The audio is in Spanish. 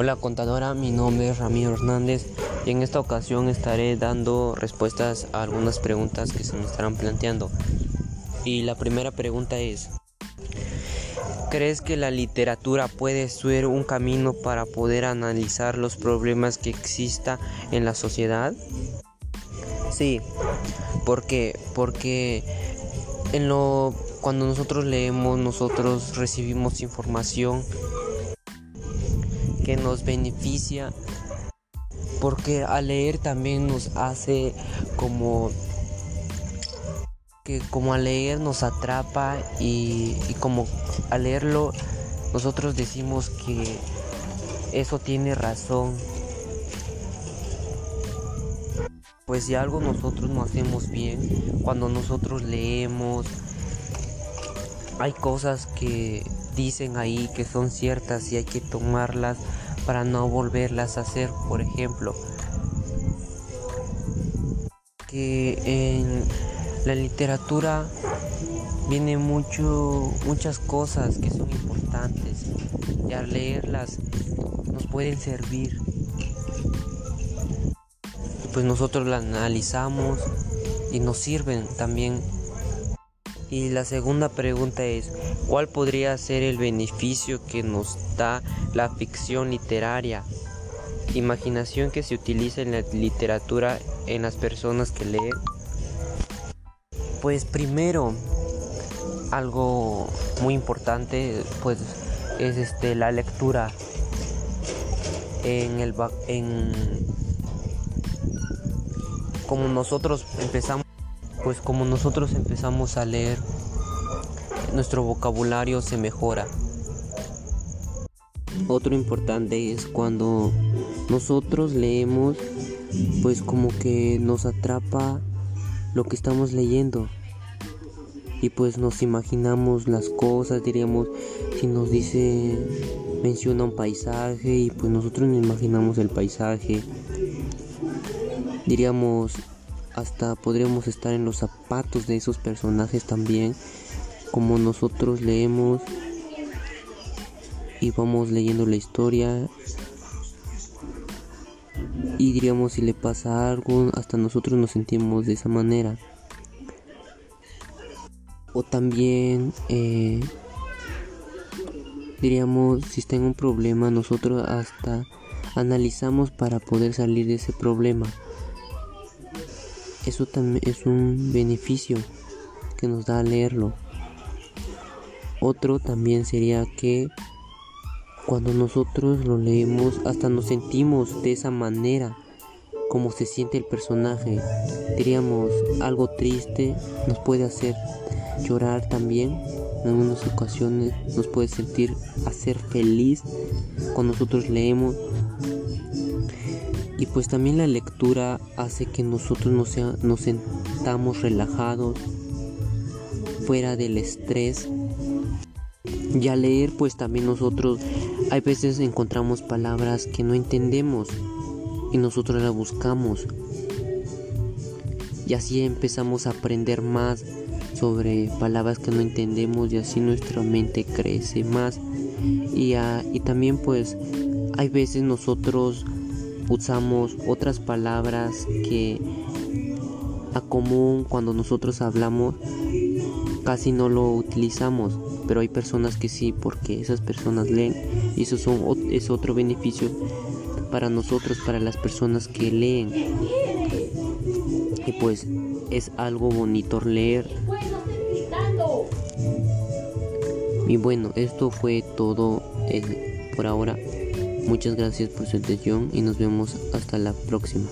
Hola contadora, mi nombre es Ramiro Hernández y en esta ocasión estaré dando respuestas a algunas preguntas que se me estarán planteando. Y la primera pregunta es, ¿crees que la literatura puede ser un camino para poder analizar los problemas que exista en la sociedad? Sí, ¿por qué? Porque cuando nosotros leemos, nosotros recibimos información nos beneficia porque al leer también nos hace como que como al leer nos atrapa y, y como al leerlo nosotros decimos que eso tiene razón. Pues si algo nosotros no hacemos bien cuando nosotros leemos hay cosas que dicen ahí que son ciertas y hay que tomarlas para no volverlas a hacer. Por ejemplo, que en la literatura viene mucho muchas cosas que son importantes y al leerlas nos pueden servir. pues nosotros las analizamos y nos sirven también y la segunda pregunta es, ¿cuál podría ser el beneficio que nos da la ficción literaria? Imaginación que se utiliza en la literatura en las personas que leen. Pues primero, algo muy importante pues es este la lectura en el en como nosotros empezamos pues como nosotros empezamos a leer, nuestro vocabulario se mejora. Otro importante es cuando nosotros leemos, pues como que nos atrapa lo que estamos leyendo. Y pues nos imaginamos las cosas, diríamos, si nos dice, menciona un paisaje y pues nosotros nos imaginamos el paisaje. Diríamos, hasta podríamos estar en los zapatos de esos personajes también, como nosotros leemos y vamos leyendo la historia y diríamos si le pasa algo, hasta nosotros nos sentimos de esa manera. O también eh, diríamos si está en un problema, nosotros hasta analizamos para poder salir de ese problema. Eso también es un beneficio que nos da leerlo. Otro también sería que cuando nosotros lo leemos hasta nos sentimos de esa manera como se siente el personaje. Diríamos algo triste nos puede hacer llorar también. En algunas ocasiones nos puede sentir hacer feliz cuando nosotros leemos y pues también la lectura hace que nosotros nos, sea, nos sentamos relajados, fuera del estrés. Y al leer pues también nosotros hay veces encontramos palabras que no entendemos y nosotros las buscamos. Y así empezamos a aprender más sobre palabras que no entendemos y así nuestra mente crece más. Y, y también pues hay veces nosotros usamos otras palabras que a común cuando nosotros hablamos casi no lo utilizamos, pero hay personas que sí, porque esas personas leen y eso son, es otro beneficio para nosotros, para las personas que leen. Y pues es algo bonito leer. Y bueno, esto fue todo por ahora. Muchas gracias por su atención y nos vemos hasta la próxima.